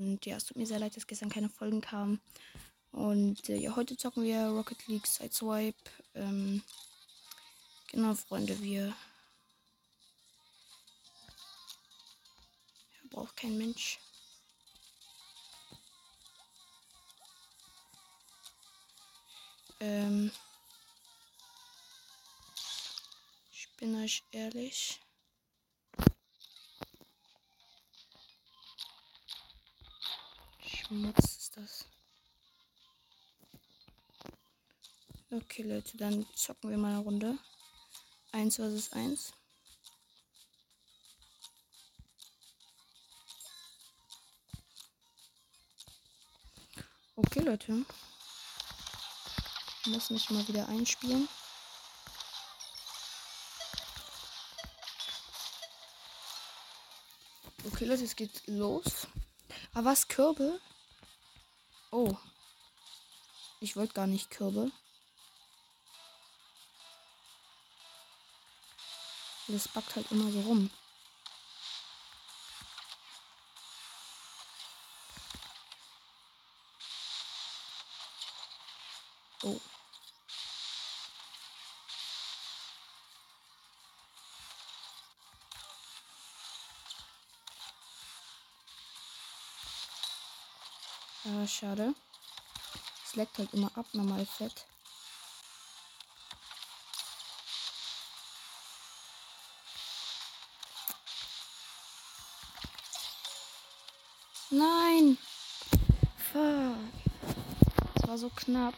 Und ja, es tut mir sehr leid, dass gestern keine Folgen kamen. Und äh, ja, heute zocken wir Rocket League Sideswipe. Ähm, genau, Freunde, wir. Ja, braucht kein Mensch. Ähm. Ich bin euch ehrlich. Schmutz ist das. Okay, Leute, dann zocken wir mal eine Runde. 1 vs 1. Okay, Leute. Ich muss mich mal wieder einspielen. Okay, Leute, es geht los. Aber was? Kürbel? Oh. Ich wollte gar nicht Kürbel. Das backt halt immer so rum. Oh. Ja, schade. Es leckt halt immer ab, normal fett. Nein! Fuck. Es war so knapp.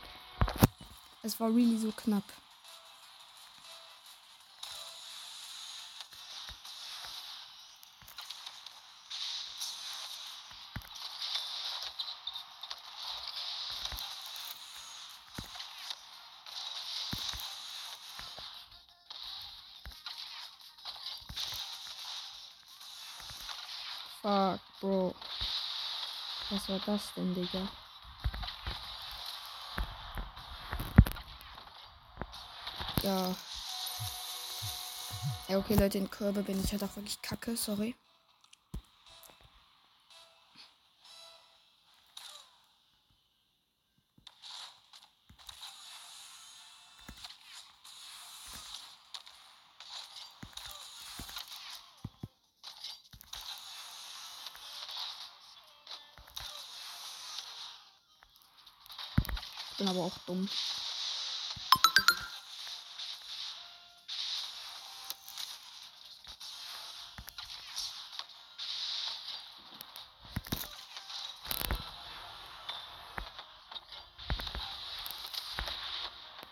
Es war really so knapp. Fuck, Bro. Was war das denn, Digga? Ja. Ja, okay, Leute, in Körbe bin ich halt auch wirklich kacke, sorry. Bin aber auch dumm.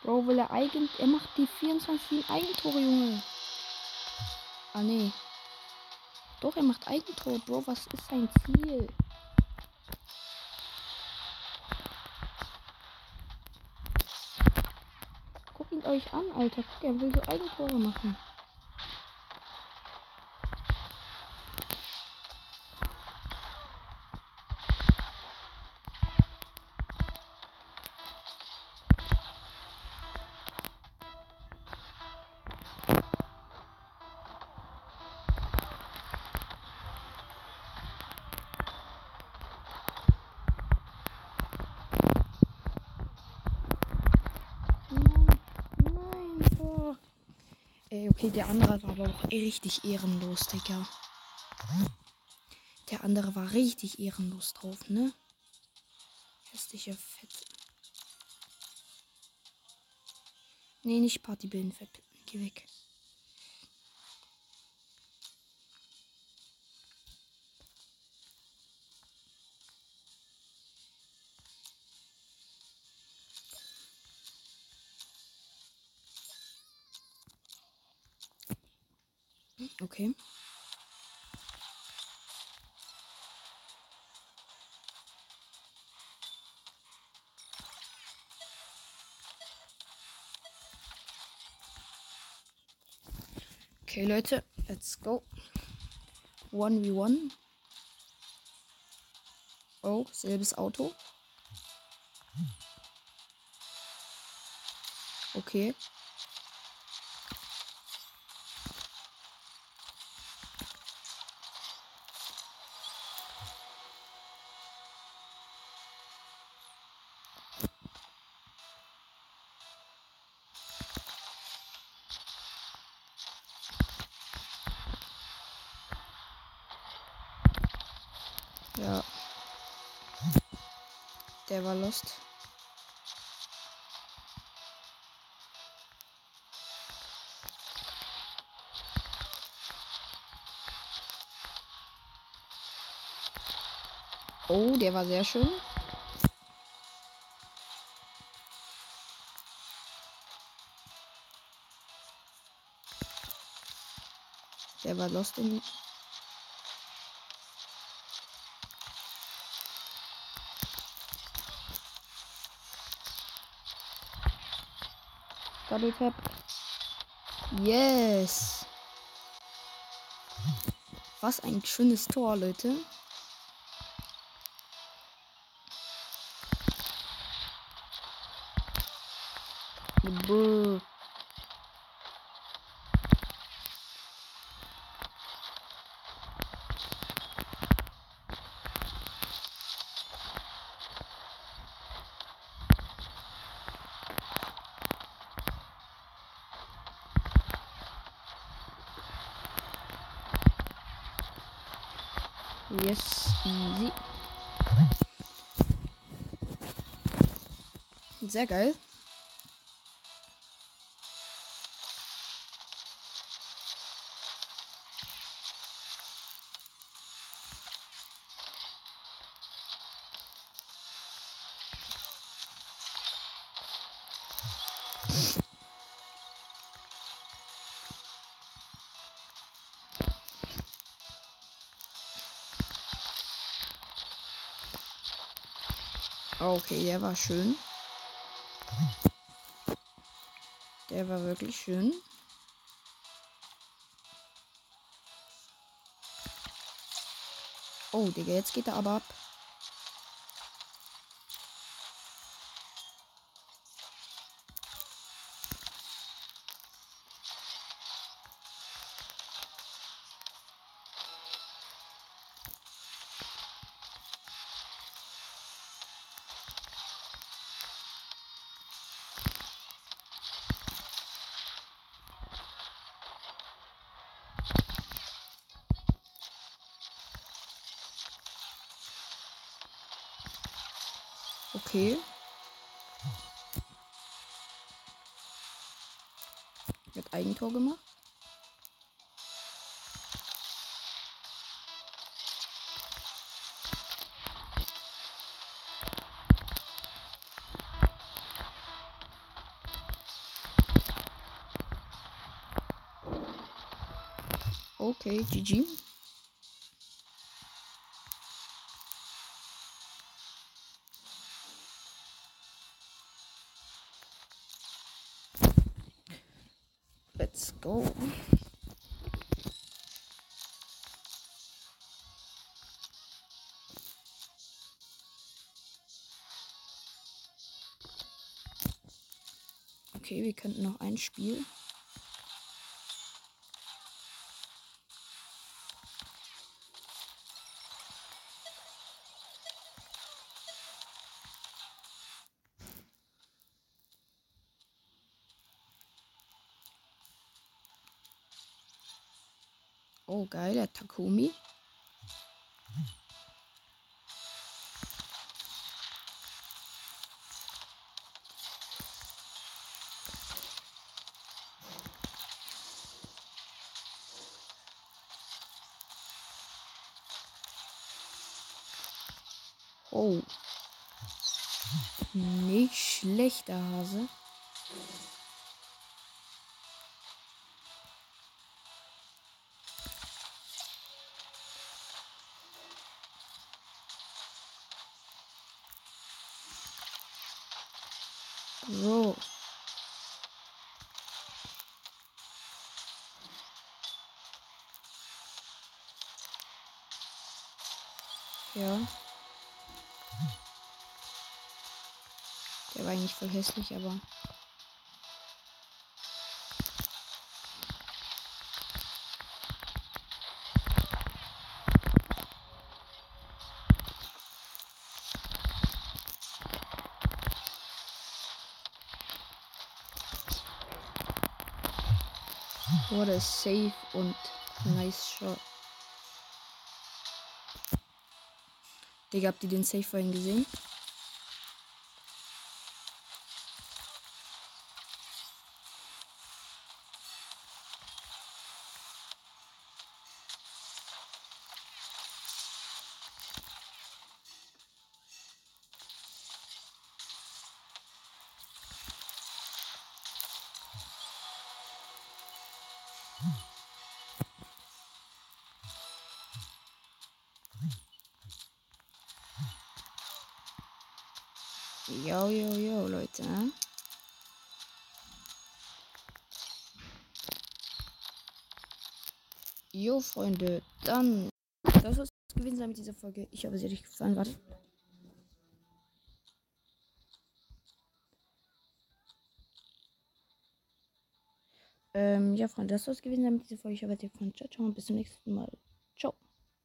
Bro, will er eigentlich. Er macht die 24 Eigentore, Junge. Ah, nee. Doch, er macht Eigentore. Bro, was ist sein Ziel? Ihn euch an, Alter. Guck, er will so Eigentore machen. Ey, okay, der andere war aber auch richtig ehrenlos, Digga. Der andere war richtig ehrenlos drauf, ne? Hässliche Fett. Nee, nicht Partybilden, Fett. Geh weg. Okay. Okay, Leute, let's go. 1v1. Oh, selbes Auto. Okay. Ja. Der war lost. Oh, der war sehr schön. Der war lost in. Double Tap. Yes. Was ein schönes Tor, Leute. Yes, easy. Sehr geil. Okay, der war schön. Der war wirklich schön. Oh, Digga, jetzt geht er aber ab. Okay. Wird Eigentor gemacht. Okay, GG. Okay, wir könnten noch ein Spiel. Oh, geil, der Takumi. Oh. Nicht schlechter Hase. So. Ja. Der war eigentlich voll hässlich, aber. What a safe und nice shot. Digga, habt ihr den Safe vorhin gesehen? Jo, jo, jo, Leute. Jo, Freunde, dann. Das soll es gewesen sein mit dieser Folge. Ich hoffe, sie hat euch gefallen. Warte. Ähm, ja, Freunde, das soll es gewesen sein mit dieser Folge. Ich hoffe, es hat euch gefallen. Ciao, ciao. Bis zum nächsten Mal.